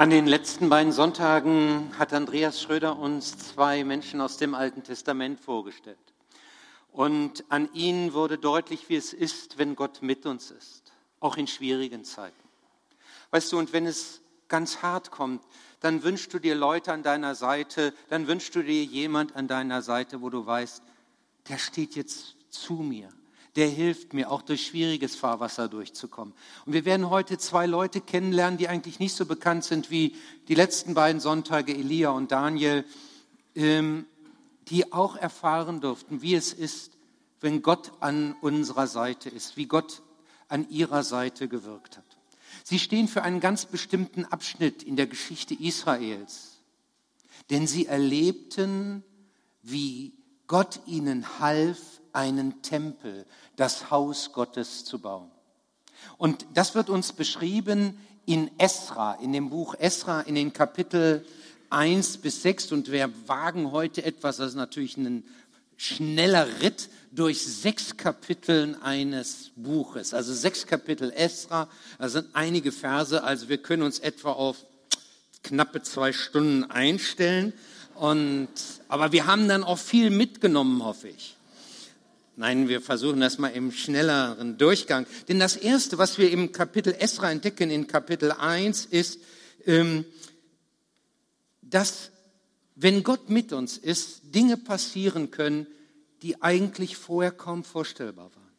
An den letzten beiden Sonntagen hat Andreas Schröder uns zwei Menschen aus dem Alten Testament vorgestellt. Und an ihnen wurde deutlich, wie es ist, wenn Gott mit uns ist, auch in schwierigen Zeiten. Weißt du, und wenn es ganz hart kommt, dann wünschst du dir Leute an deiner Seite, dann wünschst du dir jemand an deiner Seite, wo du weißt, der steht jetzt zu mir der hilft mir, auch durch schwieriges Fahrwasser durchzukommen. Und wir werden heute zwei Leute kennenlernen, die eigentlich nicht so bekannt sind wie die letzten beiden Sonntage, Elia und Daniel, ähm, die auch erfahren durften, wie es ist, wenn Gott an unserer Seite ist, wie Gott an ihrer Seite gewirkt hat. Sie stehen für einen ganz bestimmten Abschnitt in der Geschichte Israels, denn sie erlebten, wie Gott ihnen half, einen Tempel, das Haus Gottes zu bauen. Und das wird uns beschrieben in Esra, in dem Buch Esra, in den Kapitel 1 bis 6. Und wir wagen heute etwas, das ist natürlich ein schneller Ritt durch sechs Kapiteln eines Buches. Also sechs Kapitel Esra, das sind einige Verse, also wir können uns etwa auf knappe zwei Stunden einstellen. Und, aber wir haben dann auch viel mitgenommen, hoffe ich. Nein, wir versuchen das mal im schnelleren Durchgang. Denn das Erste, was wir im Kapitel Esra entdecken, in Kapitel 1, ist, ähm, dass wenn Gott mit uns ist, Dinge passieren können, die eigentlich vorher kaum vorstellbar waren.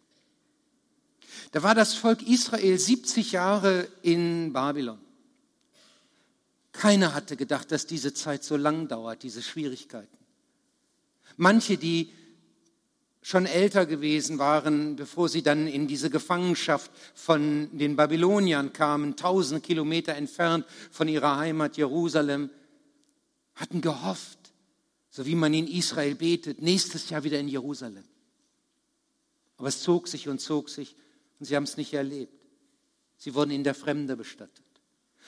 Da war das Volk Israel 70 Jahre in Babylon. Keiner hatte gedacht, dass diese Zeit so lang dauert, diese Schwierigkeiten. Manche, die schon älter gewesen waren, bevor sie dann in diese Gefangenschaft von den Babyloniern kamen, tausende Kilometer entfernt von ihrer Heimat Jerusalem, hatten gehofft, so wie man in Israel betet, nächstes Jahr wieder in Jerusalem. Aber es zog sich und zog sich und sie haben es nicht erlebt. Sie wurden in der Fremde bestattet.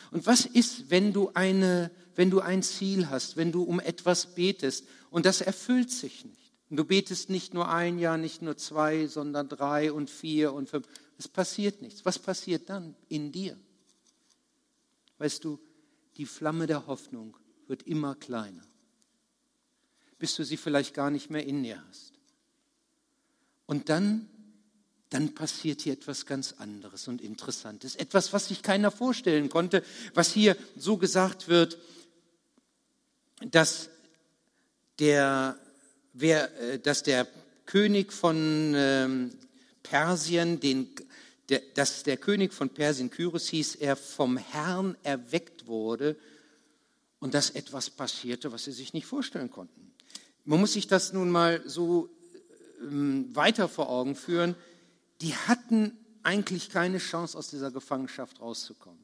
Und was ist, wenn du eine, wenn du ein Ziel hast, wenn du um etwas betest und das erfüllt sich nicht? Und du betest nicht nur ein Jahr, nicht nur zwei, sondern drei und vier und fünf. Es passiert nichts. Was passiert dann in dir? Weißt du, die Flamme der Hoffnung wird immer kleiner, bis du sie vielleicht gar nicht mehr in dir hast. Und dann, dann passiert hier etwas ganz anderes und Interessantes. Etwas, was sich keiner vorstellen konnte, was hier so gesagt wird, dass der wer, äh, dass der König von ähm, Persien, den, der, dass der König von Persien, Kyros hieß, er vom Herrn erweckt wurde und dass etwas passierte, was sie sich nicht vorstellen konnten. Man muss sich das nun mal so ähm, weiter vor Augen führen. Die hatten eigentlich keine Chance, aus dieser Gefangenschaft rauszukommen.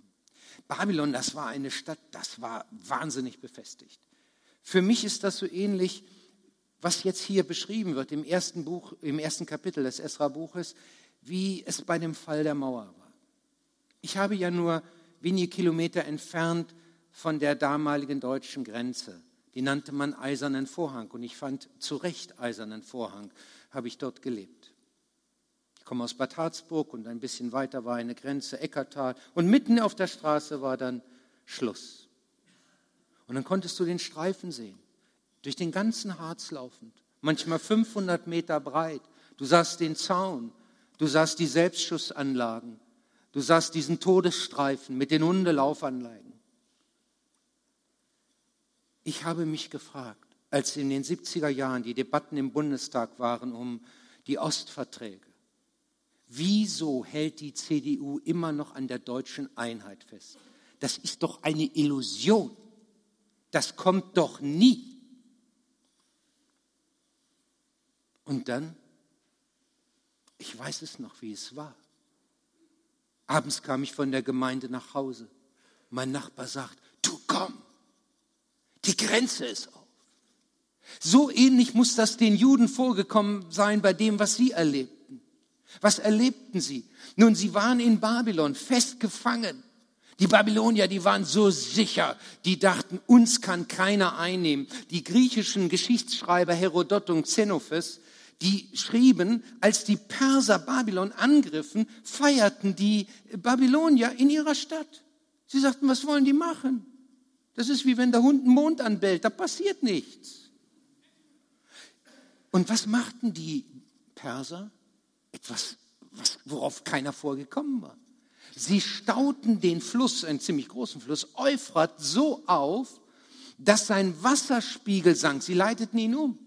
Babylon, das war eine Stadt, das war wahnsinnig befestigt. Für mich ist das so ähnlich was jetzt hier beschrieben wird im ersten Buch, im ersten Kapitel des Esra-Buches, wie es bei dem Fall der Mauer war. Ich habe ja nur wenige Kilometer entfernt von der damaligen deutschen Grenze. Die nannte man Eisernen Vorhang und ich fand zu Recht Eisernen Vorhang, habe ich dort gelebt. Ich komme aus Bad Harzburg und ein bisschen weiter war eine Grenze, Eckertal und mitten auf der Straße war dann Schluss. Und dann konntest du den Streifen sehen durch den ganzen Harz laufend, manchmal 500 Meter breit. Du sahst den Zaun, du sahst die Selbstschussanlagen, du sahst diesen Todesstreifen mit den Hundelaufanlagen. Ich habe mich gefragt, als in den 70er Jahren die Debatten im Bundestag waren um die Ostverträge, wieso hält die CDU immer noch an der deutschen Einheit fest? Das ist doch eine Illusion. Das kommt doch nie. Und dann, ich weiß es noch, wie es war. Abends kam ich von der Gemeinde nach Hause. Mein Nachbar sagt, du komm, die Grenze ist auf. So ähnlich muss das den Juden vorgekommen sein bei dem, was sie erlebten. Was erlebten sie? Nun, sie waren in Babylon festgefangen. Die Babylonier, die waren so sicher, die dachten, uns kann keiner einnehmen. Die griechischen Geschichtsschreiber Herodot und Xenophas, die schrieben, als die Perser Babylon angriffen, feierten die Babylonier in ihrer Stadt. Sie sagten, was wollen die machen? Das ist wie wenn der Hund einen Mond anbellt, da passiert nichts. Und was machten die Perser? Etwas, was, worauf keiner vorgekommen war. Sie stauten den Fluss, einen ziemlich großen Fluss, Euphrat, so auf, dass sein Wasserspiegel sank. Sie leiteten ihn um.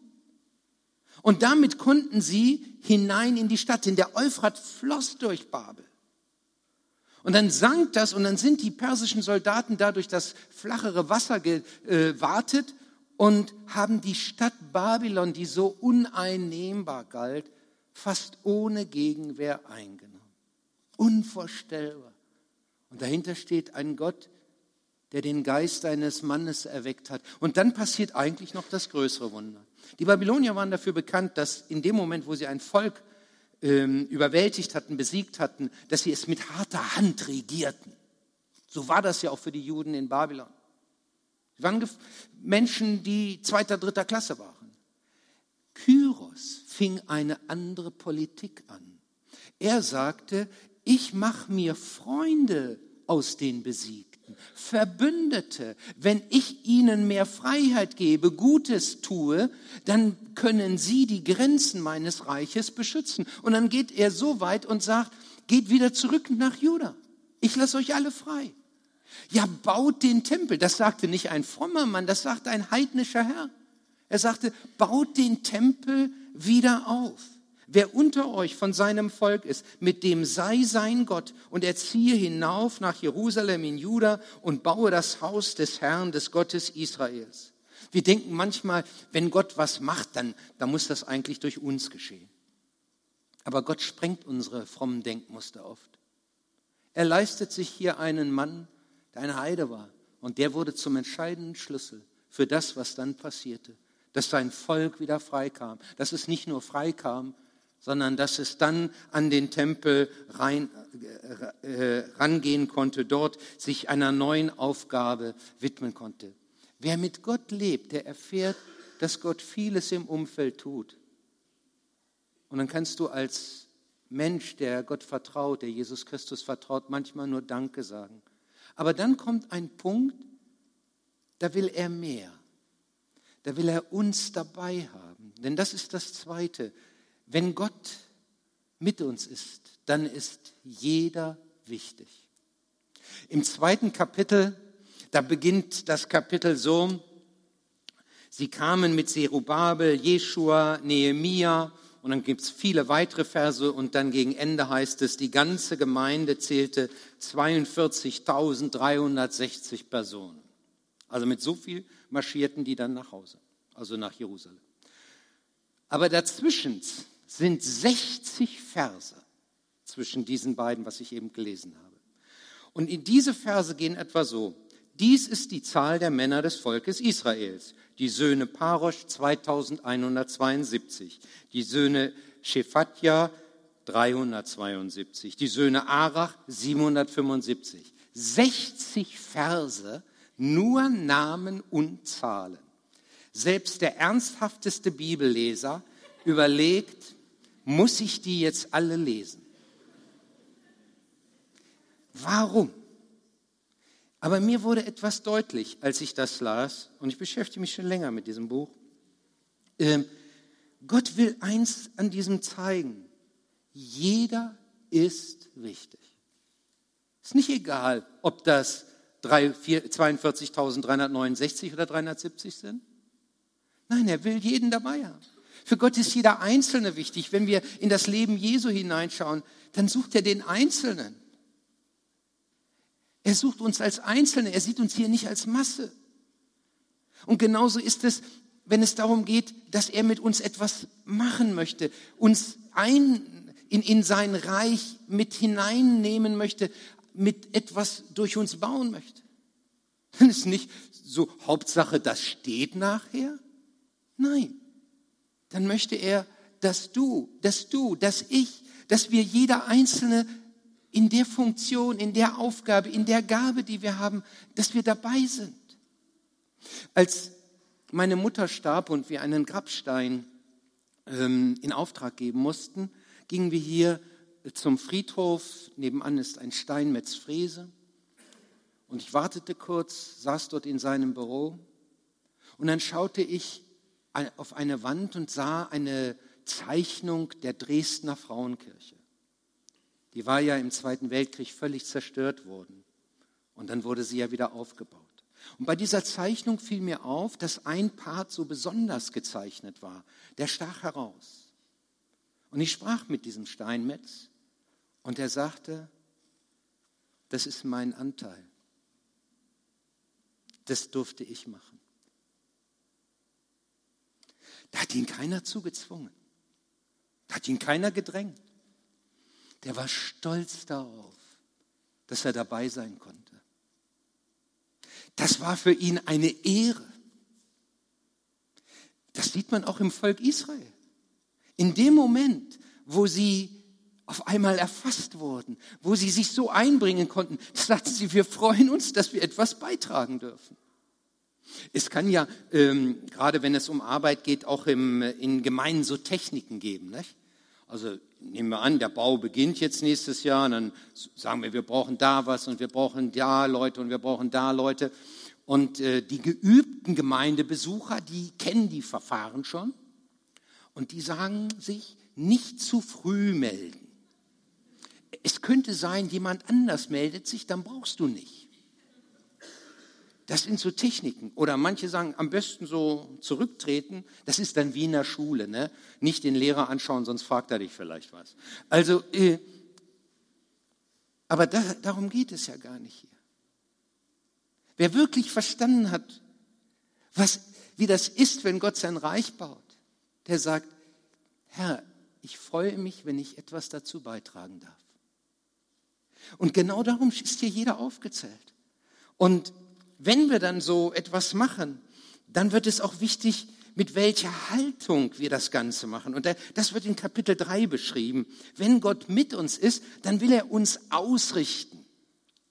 Und damit konnten sie hinein in die Stadt, denn der Euphrat floss durch Babel. Und dann sank das und dann sind die persischen Soldaten da durch das flachere Wasser gewartet und haben die Stadt Babylon, die so uneinnehmbar galt, fast ohne Gegenwehr eingenommen. Unvorstellbar. Und dahinter steht ein Gott, der den Geist eines Mannes erweckt hat. Und dann passiert eigentlich noch das größere Wunder. Die Babylonier waren dafür bekannt, dass in dem Moment, wo sie ein Volk ähm, überwältigt hatten, besiegt hatten, dass sie es mit harter Hand regierten. So war das ja auch für die Juden in Babylon. Sie waren Menschen, die zweiter, dritter Klasse waren. Kyros fing eine andere Politik an. Er sagte, ich mache mir Freunde aus den Besiegten. Verbündete. Wenn ich ihnen mehr Freiheit gebe, Gutes tue, dann können sie die Grenzen meines Reiches beschützen. Und dann geht er so weit und sagt, geht wieder zurück nach Juda. Ich lasse euch alle frei. Ja, baut den Tempel. Das sagte nicht ein frommer Mann, das sagte ein heidnischer Herr. Er sagte, baut den Tempel wieder auf. Wer unter euch von seinem Volk ist, mit dem sei sein Gott und er ziehe hinauf nach Jerusalem in Juda und baue das Haus des Herrn, des Gottes Israels. Wir denken manchmal, wenn Gott was macht, dann, dann muss das eigentlich durch uns geschehen. Aber Gott sprengt unsere frommen Denkmuster oft. Er leistet sich hier einen Mann, der eine Heide war. Und der wurde zum entscheidenden Schlüssel für das, was dann passierte. Dass sein Volk wieder freikam. Dass es nicht nur freikam, sondern dass es dann an den Tempel rein, äh, rangehen konnte, dort sich einer neuen Aufgabe widmen konnte. Wer mit Gott lebt, der erfährt, dass Gott vieles im Umfeld tut. Und dann kannst du als Mensch, der Gott vertraut, der Jesus Christus vertraut, manchmal nur Danke sagen. Aber dann kommt ein Punkt, da will er mehr. Da will er uns dabei haben. Denn das ist das Zweite. Wenn Gott mit uns ist, dann ist jeder wichtig. Im zweiten Kapitel, da beginnt das Kapitel so, sie kamen mit Zerubabel, Jeschua, Nehemia und dann gibt es viele weitere Verse und dann gegen Ende heißt es, die ganze Gemeinde zählte 42.360 Personen. Also mit so viel marschierten die dann nach Hause, also nach Jerusalem. Aber dazwischen sind 60 Verse zwischen diesen beiden, was ich eben gelesen habe. Und in diese Verse gehen etwa so. Dies ist die Zahl der Männer des Volkes Israels. Die Söhne Parosch 2172, die Söhne Shephatja 372, die Söhne Arach 775. 60 Verse, nur Namen und Zahlen. Selbst der ernsthafteste Bibelleser überlegt, muss ich die jetzt alle lesen? Warum? Aber mir wurde etwas deutlich, als ich das las, und ich beschäftige mich schon länger mit diesem Buch. Ähm, Gott will eins an diesem zeigen. Jeder ist wichtig. Ist nicht egal, ob das 42.369 oder 370 sind. Nein, er will jeden dabei haben. Für Gott ist jeder Einzelne wichtig. Wenn wir in das Leben Jesu hineinschauen, dann sucht er den Einzelnen. Er sucht uns als Einzelne. Er sieht uns hier nicht als Masse. Und genauso ist es, wenn es darum geht, dass er mit uns etwas machen möchte, uns ein, in, in sein Reich mit hineinnehmen möchte, mit etwas durch uns bauen möchte. Dann ist nicht so Hauptsache, das steht nachher. Nein dann möchte er, dass du, dass du, dass ich, dass wir jeder Einzelne in der Funktion, in der Aufgabe, in der Gabe, die wir haben, dass wir dabei sind. Als meine Mutter starb und wir einen Grabstein ähm, in Auftrag geben mussten, gingen wir hier zum Friedhof. Nebenan ist ein Steinmetz Frese. Und ich wartete kurz, saß dort in seinem Büro und dann schaute ich auf eine Wand und sah eine Zeichnung der Dresdner Frauenkirche. Die war ja im Zweiten Weltkrieg völlig zerstört worden. Und dann wurde sie ja wieder aufgebaut. Und bei dieser Zeichnung fiel mir auf, dass ein Part so besonders gezeichnet war. Der stach heraus. Und ich sprach mit diesem Steinmetz und er sagte, das ist mein Anteil. Das durfte ich machen. Da hat ihn keiner zugezwungen. Da hat ihn keiner gedrängt. Der war stolz darauf, dass er dabei sein konnte. Das war für ihn eine Ehre. Das sieht man auch im Volk Israel. In dem Moment, wo sie auf einmal erfasst wurden, wo sie sich so einbringen konnten, sagten sie, wir freuen uns, dass wir etwas beitragen dürfen. Es kann ja, ähm, gerade wenn es um Arbeit geht, auch im, in Gemeinden so Techniken geben. Nicht? Also nehmen wir an, der Bau beginnt jetzt nächstes Jahr und dann sagen wir, wir brauchen da was und wir brauchen da Leute und wir brauchen da Leute. Und äh, die geübten Gemeindebesucher, die kennen die Verfahren schon und die sagen sich, nicht zu früh melden. Es könnte sein, jemand anders meldet sich, dann brauchst du nicht. Das sind so Techniken. Oder manche sagen, am besten so zurücktreten. Das ist dann wie in der Schule. Ne? Nicht den Lehrer anschauen, sonst fragt er dich vielleicht was. Also, äh, aber da, darum geht es ja gar nicht hier. Wer wirklich verstanden hat, was, wie das ist, wenn Gott sein Reich baut, der sagt, Herr, ich freue mich, wenn ich etwas dazu beitragen darf. Und genau darum ist hier jeder aufgezählt. Und wenn wir dann so etwas machen, dann wird es auch wichtig, mit welcher Haltung wir das Ganze machen. Und das wird in Kapitel 3 beschrieben. Wenn Gott mit uns ist, dann will er uns ausrichten.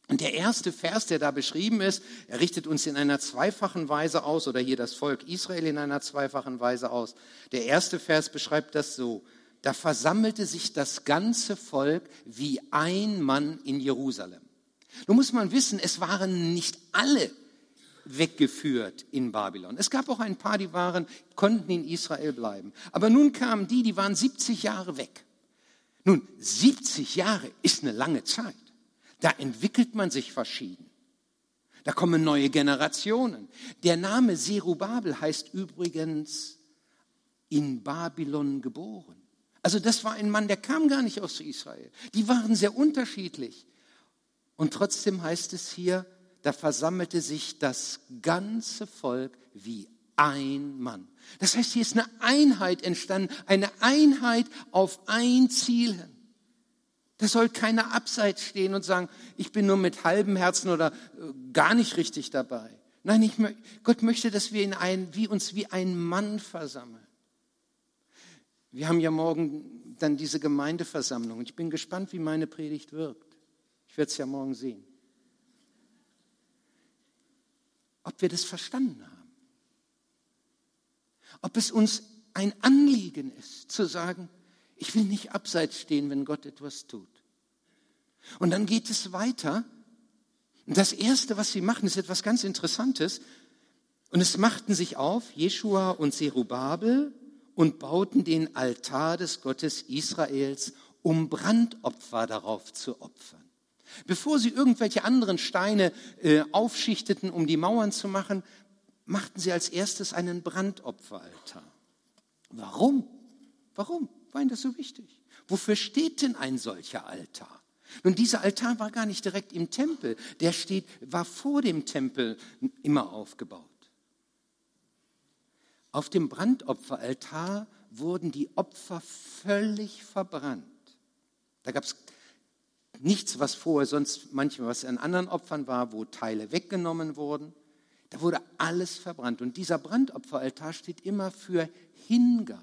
Und der erste Vers, der da beschrieben ist, er richtet uns in einer zweifachen Weise aus oder hier das Volk Israel in einer zweifachen Weise aus. Der erste Vers beschreibt das so. Da versammelte sich das ganze Volk wie ein Mann in Jerusalem. Nun muss man wissen, es waren nicht alle weggeführt in Babylon. Es gab auch ein paar, die waren, konnten in Israel bleiben. Aber nun kamen die, die waren 70 Jahre weg. Nun, 70 Jahre ist eine lange Zeit. Da entwickelt man sich verschieden. Da kommen neue Generationen. Der Name Serubabel heißt übrigens in Babylon geboren. Also das war ein Mann, der kam gar nicht aus Israel. Die waren sehr unterschiedlich. Und trotzdem heißt es hier, da versammelte sich das ganze Volk wie ein Mann. Das heißt, hier ist eine Einheit entstanden, eine Einheit auf ein Ziel hin. Da soll keiner abseits stehen und sagen, ich bin nur mit halbem Herzen oder äh, gar nicht richtig dabei. Nein, ich, Gott möchte, dass wir in ein, wie uns wie ein Mann versammeln. Wir haben ja morgen dann diese Gemeindeversammlung. Ich bin gespannt, wie meine Predigt wirkt. Ich werde es ja morgen sehen. Ob wir das verstanden haben. Ob es uns ein Anliegen ist, zu sagen, ich will nicht abseits stehen, wenn Gott etwas tut. Und dann geht es weiter. Und das Erste, was sie machen, ist etwas ganz Interessantes. Und es machten sich auf, Jeschua und Serubabel, und bauten den Altar des Gottes Israels, um Brandopfer darauf zu opfern. Bevor sie irgendwelche anderen Steine äh, aufschichteten, um die Mauern zu machen, machten sie als erstes einen Brandopferaltar. Warum? Warum? war Ihnen das so wichtig? Wofür steht denn ein solcher Altar? Nun, dieser Altar war gar nicht direkt im Tempel, der steht, war vor dem Tempel immer aufgebaut. Auf dem Brandopferaltar wurden die Opfer völlig verbrannt. Da gab es nichts, was vorher sonst manchmal was an anderen Opfern war, wo Teile weggenommen wurden. Da wurde alles verbrannt. Und dieser Brandopferaltar steht immer für Hingabe.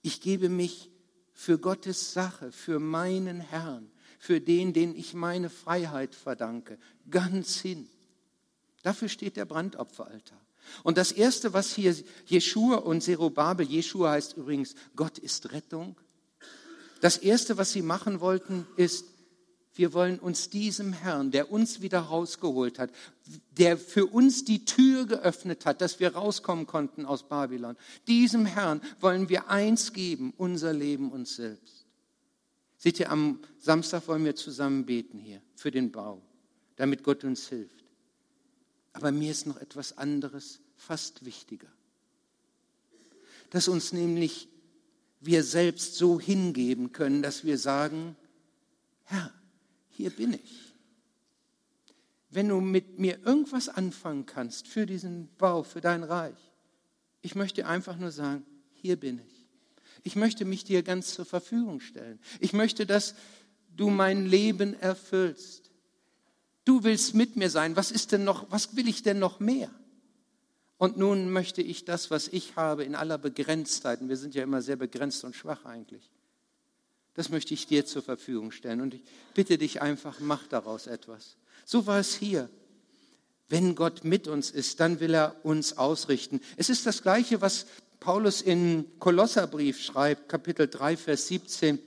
Ich gebe mich für Gottes Sache, für meinen Herrn, für den, den ich meine Freiheit verdanke, ganz hin. Dafür steht der Brandopferaltar. Und das Erste, was hier Jeschua und Zerubabel, Jeschua heißt übrigens, Gott ist Rettung. Das Erste, was sie machen wollten, ist, Wir wollen uns diesem Herrn, der uns wieder rausgeholt hat, der für uns die Tür geöffnet hat, dass wir rauskommen konnten aus Babylon, diesem Herrn wollen wir eins geben, unser Leben uns selbst. Seht ihr, am Samstag wollen wir zusammen beten hier für den Bau, damit Gott uns hilft. Aber mir ist noch etwas anderes fast wichtiger. Dass uns nämlich wir selbst so hingeben können, dass wir sagen, Herr, hier bin ich. Wenn du mit mir irgendwas anfangen kannst für diesen Bau, für dein Reich, ich möchte einfach nur sagen, hier bin ich. Ich möchte mich dir ganz zur Verfügung stellen. Ich möchte, dass du mein Leben erfüllst. Du willst mit mir sein. Was ist denn noch, was will ich denn noch mehr? Und nun möchte ich das, was ich habe, in aller Begrenztheit, und wir sind ja immer sehr begrenzt und schwach eigentlich, das möchte ich dir zur Verfügung stellen. Und ich bitte dich einfach, mach daraus etwas. So war es hier. Wenn Gott mit uns ist, dann will er uns ausrichten. Es ist das Gleiche, was Paulus in Kolosserbrief schreibt, Kapitel 3, Vers 17.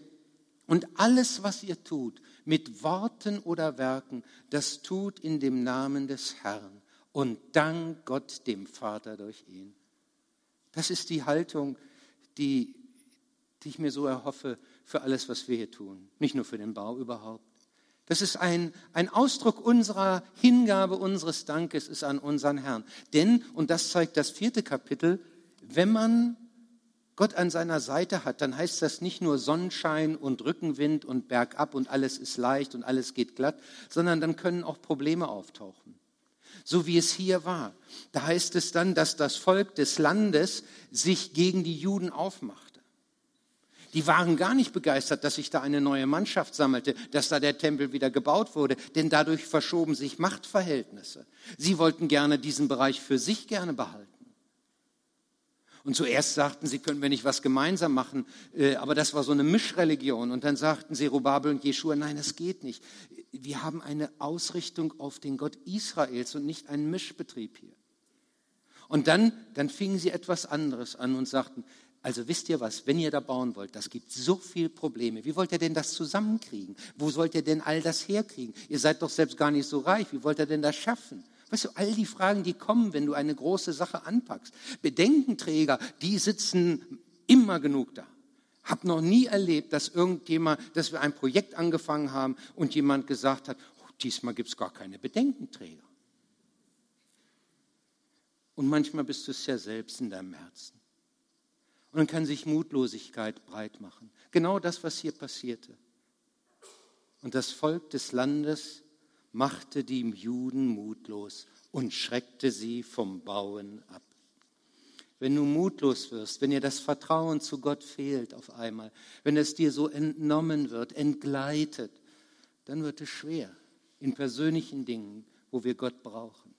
Und alles, was ihr tut, mit Worten oder Werken, das tut in dem Namen des Herrn und dank Gott dem Vater durch ihn. Das ist die Haltung, die, die ich mir so erhoffe für alles, was wir hier tun. Nicht nur für den Bau überhaupt. Das ist ein, ein Ausdruck unserer Hingabe, unseres Dankes ist an unseren Herrn. Denn, und das zeigt das vierte Kapitel, wenn man Gott an seiner Seite hat, dann heißt das nicht nur Sonnenschein und Rückenwind und bergab und alles ist leicht und alles geht glatt, sondern dann können auch Probleme auftauchen. So wie es hier war. Da heißt es dann, dass das Volk des Landes sich gegen die Juden aufmacht. Die waren gar nicht begeistert, dass sich da eine neue Mannschaft sammelte, dass da der Tempel wieder gebaut wurde, denn dadurch verschoben sich Machtverhältnisse. Sie wollten gerne diesen Bereich für sich gerne behalten. Und zuerst sagten sie, können wir nicht was gemeinsam machen, äh, aber das war so eine Mischreligion. Und dann sagten sie, Rubabel und Jeschua, nein, das geht nicht. Wir haben eine Ausrichtung auf den Gott Israels und nicht einen Mischbetrieb hier. Und dann, dann fingen sie etwas anderes an und sagten, also wisst ihr was, wenn ihr da bauen wollt, das gibt so viele Probleme. Wie wollt ihr denn das zusammenkriegen? Wo sollt ihr denn all das herkriegen? Ihr seid doch selbst gar nicht so reich. Wie wollt ihr denn das schaffen? Weißt du, all die Fragen, die kommen, wenn du eine große Sache anpackst. Bedenkenträger, die sitzen immer genug da. Hab noch nie erlebt, dass irgendjemand, dass wir ein Projekt angefangen haben und jemand gesagt hat, oh, diesmal gibt es gar keine Bedenkenträger. Und manchmal bist du es ja selbst in deinem Herzen. Und dann kann sich Mutlosigkeit breit machen. Genau das, was hier passierte. Und das Volk des Landes machte die Juden mutlos und schreckte sie vom Bauen ab. Wenn du mutlos wirst, wenn dir das Vertrauen zu Gott fehlt auf einmal, wenn es dir so entnommen wird, entgleitet, dann wird es schwer in persönlichen Dingen, wo wir Gott brauchen.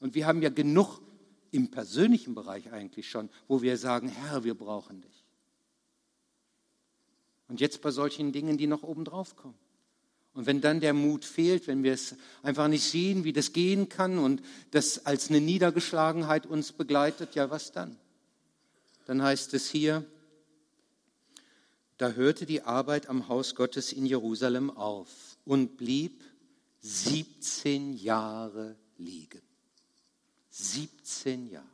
Und wir haben ja genug im persönlichen Bereich eigentlich schon, wo wir sagen, Herr, wir brauchen dich. Und jetzt bei solchen Dingen, die noch oben drauf kommen. Und wenn dann der Mut fehlt, wenn wir es einfach nicht sehen, wie das gehen kann und das als eine Niedergeschlagenheit uns begleitet, ja, was dann? Dann heißt es hier, da hörte die Arbeit am Haus Gottes in Jerusalem auf und blieb 17 Jahre liegen. 17 Jahre.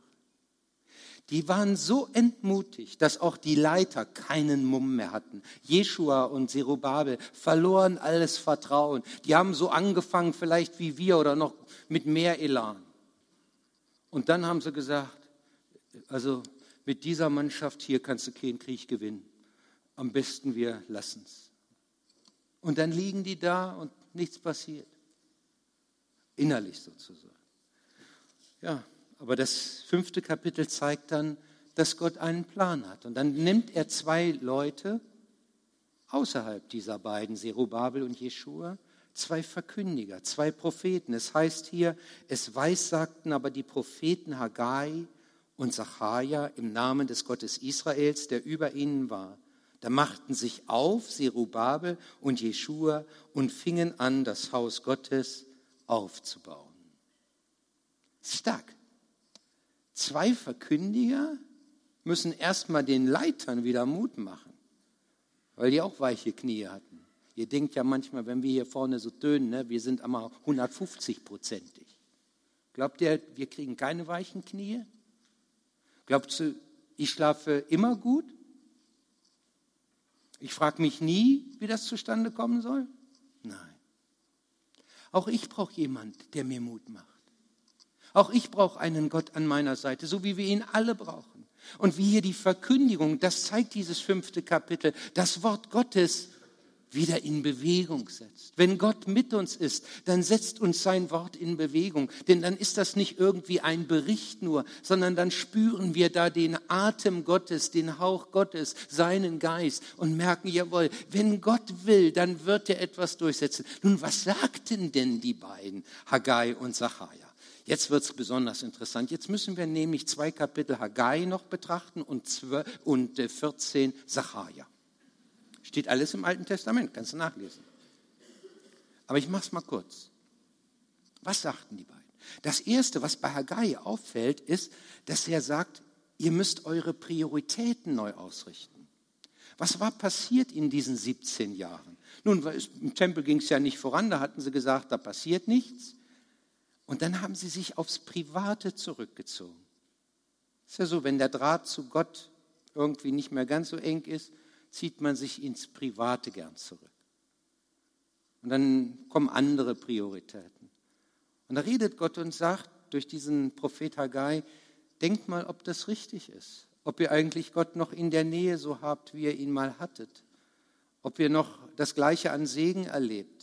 Die waren so entmutigt, dass auch die Leiter keinen Mumm mehr hatten. Jeschua und Zerubabel verloren alles Vertrauen. Die haben so angefangen, vielleicht wie wir oder noch mit mehr Elan. Und dann haben sie gesagt, also mit dieser Mannschaft hier kannst du keinen Krieg gewinnen. Am besten wir lassen es. Und dann liegen die da und nichts passiert. Innerlich sozusagen. Ja, aber das fünfte Kapitel zeigt dann, dass Gott einen Plan hat. Und dann nimmt er zwei Leute außerhalb dieser beiden, Zerubabel und Jeschua, zwei Verkündiger, zwei Propheten. Es heißt hier, es weissagten aber die Propheten Haggai und Zacharia im Namen des Gottes Israels, der über ihnen war. Da machten sich auf Zerubabel und Jeschua und fingen an, das Haus Gottes aufzubauen. Stark. Zwei Verkündiger müssen erstmal den Leitern wieder Mut machen, weil die auch weiche Knie hatten. Ihr denkt ja manchmal, wenn wir hier vorne so tönen, ne, wir sind einmal 150-prozentig. Glaubt ihr, wir kriegen keine weichen Knie? Glaubt ihr, ich schlafe immer gut? Ich frage mich nie, wie das zustande kommen soll? Nein. Auch ich brauche jemanden, der mir Mut macht. Auch ich brauche einen Gott an meiner Seite, so wie wir ihn alle brauchen. Und wie hier die Verkündigung, das zeigt dieses fünfte Kapitel, das Wort Gottes wieder in Bewegung setzt. Wenn Gott mit uns ist, dann setzt uns sein Wort in Bewegung. Denn dann ist das nicht irgendwie ein Bericht nur, sondern dann spüren wir da den Atem Gottes, den Hauch Gottes, seinen Geist und merken, jawohl, wenn Gott will, dann wird er etwas durchsetzen. Nun, was sagten denn die beiden, Haggai und Zachariah? Jetzt wird es besonders interessant. Jetzt müssen wir nämlich zwei Kapitel Haggai noch betrachten und, 12, und 14 Sacharja. Steht alles im Alten Testament, kannst du nachlesen. Aber ich mache es mal kurz. Was sagten die beiden? Das Erste, was bei Haggai auffällt, ist, dass er sagt, ihr müsst eure Prioritäten neu ausrichten. Was war passiert in diesen 17 Jahren? Nun, im Tempel ging es ja nicht voran, da hatten sie gesagt, da passiert nichts. Und dann haben sie sich aufs Private zurückgezogen. Ist ja so, wenn der Draht zu Gott irgendwie nicht mehr ganz so eng ist, zieht man sich ins Private gern zurück. Und dann kommen andere Prioritäten. Und da redet Gott und sagt durch diesen Prophet Haggai, denkt mal, ob das richtig ist. Ob ihr eigentlich Gott noch in der Nähe so habt, wie ihr ihn mal hattet. Ob ihr noch das Gleiche an Segen erlebt.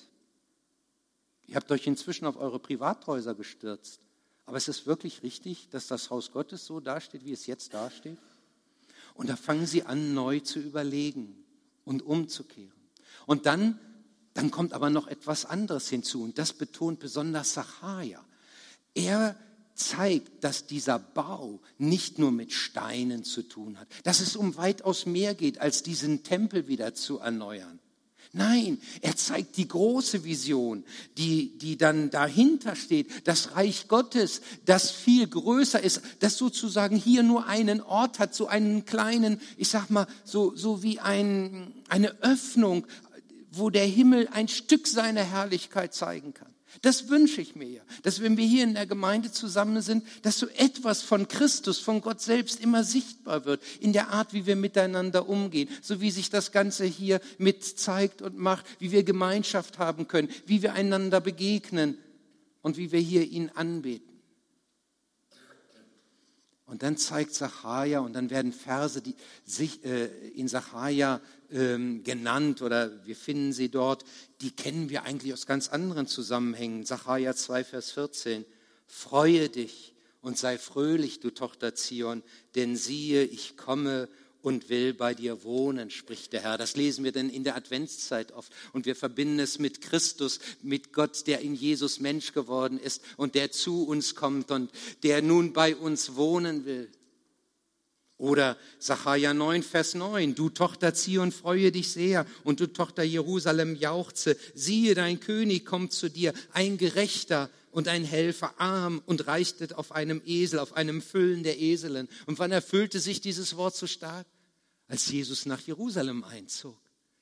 Ihr habt euch inzwischen auf eure Privathäuser gestürzt. Aber ist es wirklich richtig, dass das Haus Gottes so dasteht, wie es jetzt dasteht? Und da fangen sie an, neu zu überlegen und umzukehren. Und dann, dann kommt aber noch etwas anderes hinzu. Und das betont besonders Sacharja. Er zeigt, dass dieser Bau nicht nur mit Steinen zu tun hat, dass es um weitaus mehr geht, als diesen Tempel wieder zu erneuern. Nein, er zeigt die große Vision, die, die dann dahinter steht, das Reich Gottes, das viel größer ist, das sozusagen hier nur einen Ort hat, so einen kleinen, ich sag mal, so, so wie ein, eine Öffnung, wo der Himmel ein Stück seiner Herrlichkeit zeigen kann. Das wünsche ich mir ja, dass wenn wir hier in der Gemeinde zusammen sind, dass so etwas von Christus, von Gott selbst immer sichtbar wird in der Art, wie wir miteinander umgehen, so wie sich das Ganze hier mit zeigt und macht, wie wir Gemeinschaft haben können, wie wir einander begegnen und wie wir hier ihn anbeten. Und dann zeigt Sacharja und dann werden Verse die sich äh, in Sacharja ähm, genannt oder wir finden sie dort, die kennen wir eigentlich aus ganz anderen Zusammenhängen. Sacharja 2, Vers 14. Freue dich und sei fröhlich, du Tochter Zion, denn siehe, ich komme und will bei dir wohnen, spricht der Herr. Das lesen wir denn in der Adventszeit oft. Und wir verbinden es mit Christus, mit Gott, der in Jesus Mensch geworden ist und der zu uns kommt und der nun bei uns wohnen will. Oder Sacharja 9, Vers 9, du Tochter Zion, freue dich sehr und du Tochter Jerusalem jauchze. Siehe, dein König kommt zu dir, ein Gerechter und ein Helfer, arm und reichtet auf einem Esel, auf einem Füllen der Eseln. Und wann erfüllte sich dieses Wort so stark? Als Jesus nach Jerusalem einzog.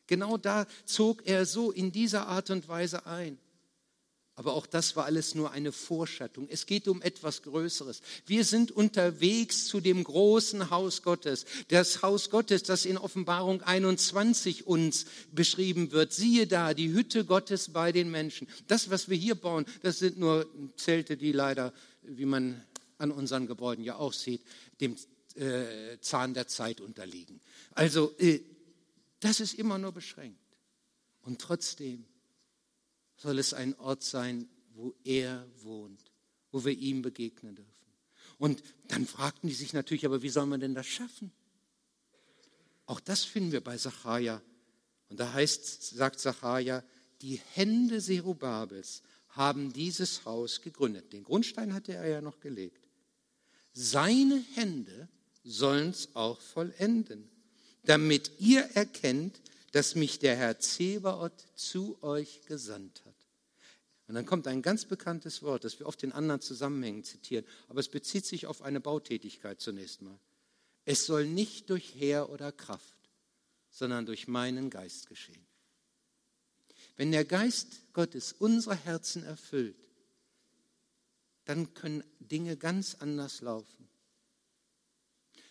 Genau da zog er so in dieser Art und Weise ein. Aber auch das war alles nur eine Vorschattung. Es geht um etwas Größeres. Wir sind unterwegs zu dem großen Haus Gottes. Das Haus Gottes, das in Offenbarung 21 uns beschrieben wird. Siehe da, die Hütte Gottes bei den Menschen. Das, was wir hier bauen, das sind nur Zelte, die leider, wie man an unseren Gebäuden ja auch sieht, dem äh, Zahn der Zeit unterliegen. Also, äh, das ist immer nur beschränkt. Und trotzdem soll es ein Ort sein, wo er wohnt, wo wir ihm begegnen dürfen. Und dann fragten die sich natürlich, aber wie soll man denn das schaffen? Auch das finden wir bei Sacharja. Und da heißt, sagt Sacharja, die Hände Serubabels haben dieses Haus gegründet. Den Grundstein hatte er ja noch gelegt. Seine Hände sollen es auch vollenden, damit ihr erkennt, dass mich der Herr Zebaoth zu euch gesandt hat. Und dann kommt ein ganz bekanntes Wort, das wir oft in anderen Zusammenhängen zitieren, aber es bezieht sich auf eine Bautätigkeit zunächst mal. Es soll nicht durch Heer oder Kraft, sondern durch meinen Geist geschehen. Wenn der Geist Gottes unsere Herzen erfüllt, dann können Dinge ganz anders laufen.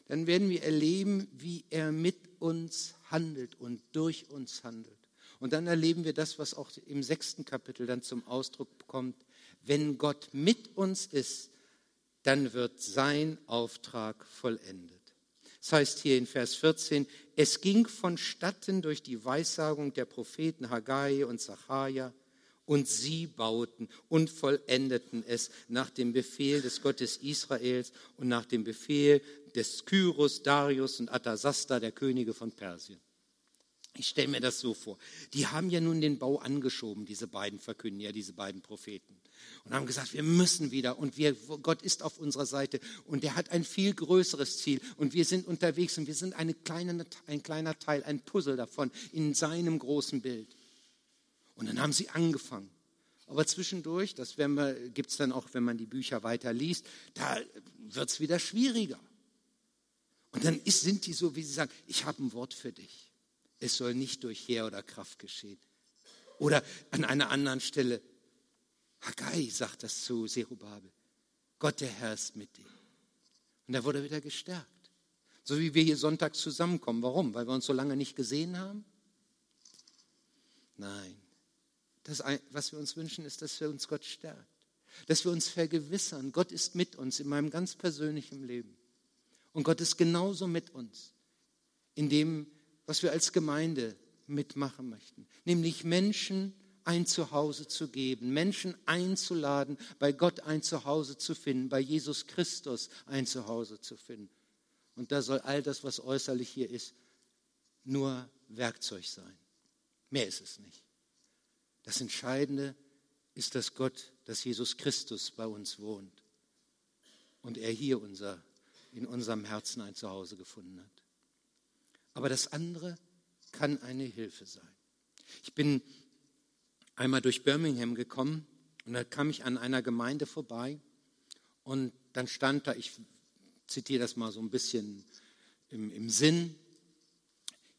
Dann werden wir erleben, wie er mit uns handelt und durch uns handelt. Und dann erleben wir das, was auch im sechsten Kapitel dann zum Ausdruck kommt. Wenn Gott mit uns ist, dann wird sein Auftrag vollendet. Das heißt hier in Vers 14, es ging vonstatten durch die Weissagung der Propheten Haggai und Zachariah, und sie bauten und vollendeten es nach dem Befehl des Gottes Israels und nach dem Befehl des Kyros, Darius und Atasasta, der Könige von Persien. Ich stelle mir das so vor. Die haben ja nun den Bau angeschoben, diese beiden Verkündiger, diese beiden Propheten. Und haben gesagt, wir müssen wieder und wir, Gott ist auf unserer Seite und er hat ein viel größeres Ziel und wir sind unterwegs und wir sind eine kleine, ein kleiner Teil, ein Puzzle davon in seinem großen Bild. Und dann haben sie angefangen. Aber zwischendurch, das gibt es dann auch, wenn man die Bücher weiter liest, da wird es wieder schwieriger. Und dann ist, sind die so, wie sie sagen, ich habe ein Wort für dich. Es soll nicht durch Heer oder Kraft geschehen. Oder an einer anderen Stelle, Haggai sagt das zu Serubabel, Gott der Herr ist mit dir. Und da wurde er wieder gestärkt. So wie wir hier sonntags zusammenkommen. Warum? Weil wir uns so lange nicht gesehen haben? Nein. Das, was wir uns wünschen, ist, dass wir uns Gott stärkt. Dass wir uns vergewissern, Gott ist mit uns in meinem ganz persönlichen Leben. Und Gott ist genauso mit uns in dem, was wir als Gemeinde mitmachen möchten. Nämlich Menschen ein Zuhause zu geben, Menschen einzuladen, bei Gott ein Zuhause zu finden, bei Jesus Christus ein Zuhause zu finden. Und da soll all das, was äußerlich hier ist, nur Werkzeug sein. Mehr ist es nicht. Das Entscheidende ist, dass Gott, dass Jesus Christus bei uns wohnt und er hier unser, in unserem Herzen ein Zuhause gefunden hat. Aber das andere kann eine Hilfe sein. Ich bin einmal durch Birmingham gekommen und da kam ich an einer Gemeinde vorbei und dann stand da, ich zitiere das mal so ein bisschen im, im Sinn,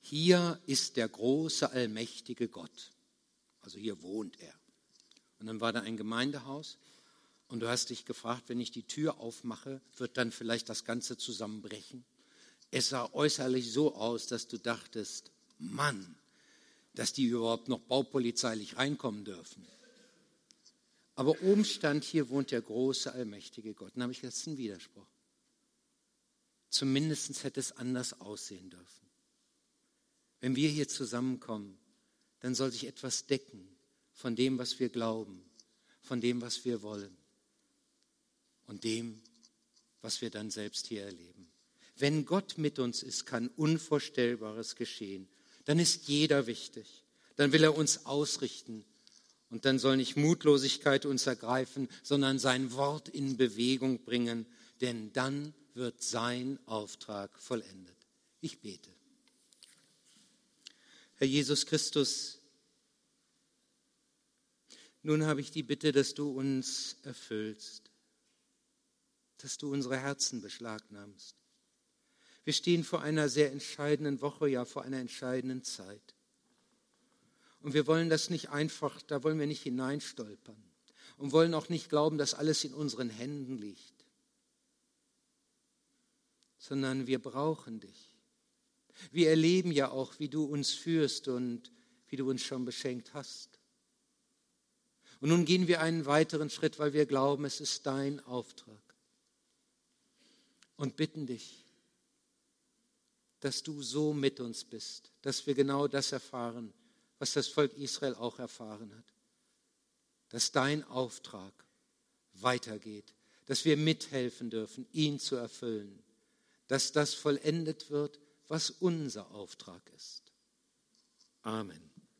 hier ist der große, allmächtige Gott. Also hier wohnt er. Und dann war da ein Gemeindehaus und du hast dich gefragt, wenn ich die Tür aufmache, wird dann vielleicht das Ganze zusammenbrechen. Es sah äußerlich so aus, dass du dachtest, Mann, dass die überhaupt noch baupolizeilich reinkommen dürfen. Aber oben stand, hier wohnt der große, allmächtige Gott. Dann habe ich jetzt einen Widerspruch. Zumindest hätte es anders aussehen dürfen. Wenn wir hier zusammenkommen, dann soll sich etwas decken von dem, was wir glauben, von dem, was wir wollen und dem, was wir dann selbst hier erleben. Wenn Gott mit uns ist, kann Unvorstellbares geschehen. Dann ist jeder wichtig. Dann will er uns ausrichten. Und dann soll nicht Mutlosigkeit uns ergreifen, sondern sein Wort in Bewegung bringen. Denn dann wird sein Auftrag vollendet. Ich bete. Herr Jesus Christus, nun habe ich die Bitte, dass du uns erfüllst, dass du unsere Herzen beschlagnahmst. Wir stehen vor einer sehr entscheidenden Woche, ja vor einer entscheidenden Zeit. Und wir wollen das nicht einfach, da wollen wir nicht hineinstolpern und wollen auch nicht glauben, dass alles in unseren Händen liegt, sondern wir brauchen dich. Wir erleben ja auch, wie du uns führst und wie du uns schon beschenkt hast. Und nun gehen wir einen weiteren Schritt, weil wir glauben, es ist dein Auftrag. Und bitten dich, dass du so mit uns bist, dass wir genau das erfahren, was das Volk Israel auch erfahren hat. Dass dein Auftrag weitergeht, dass wir mithelfen dürfen, ihn zu erfüllen, dass das vollendet wird, was unser Auftrag ist. Amen.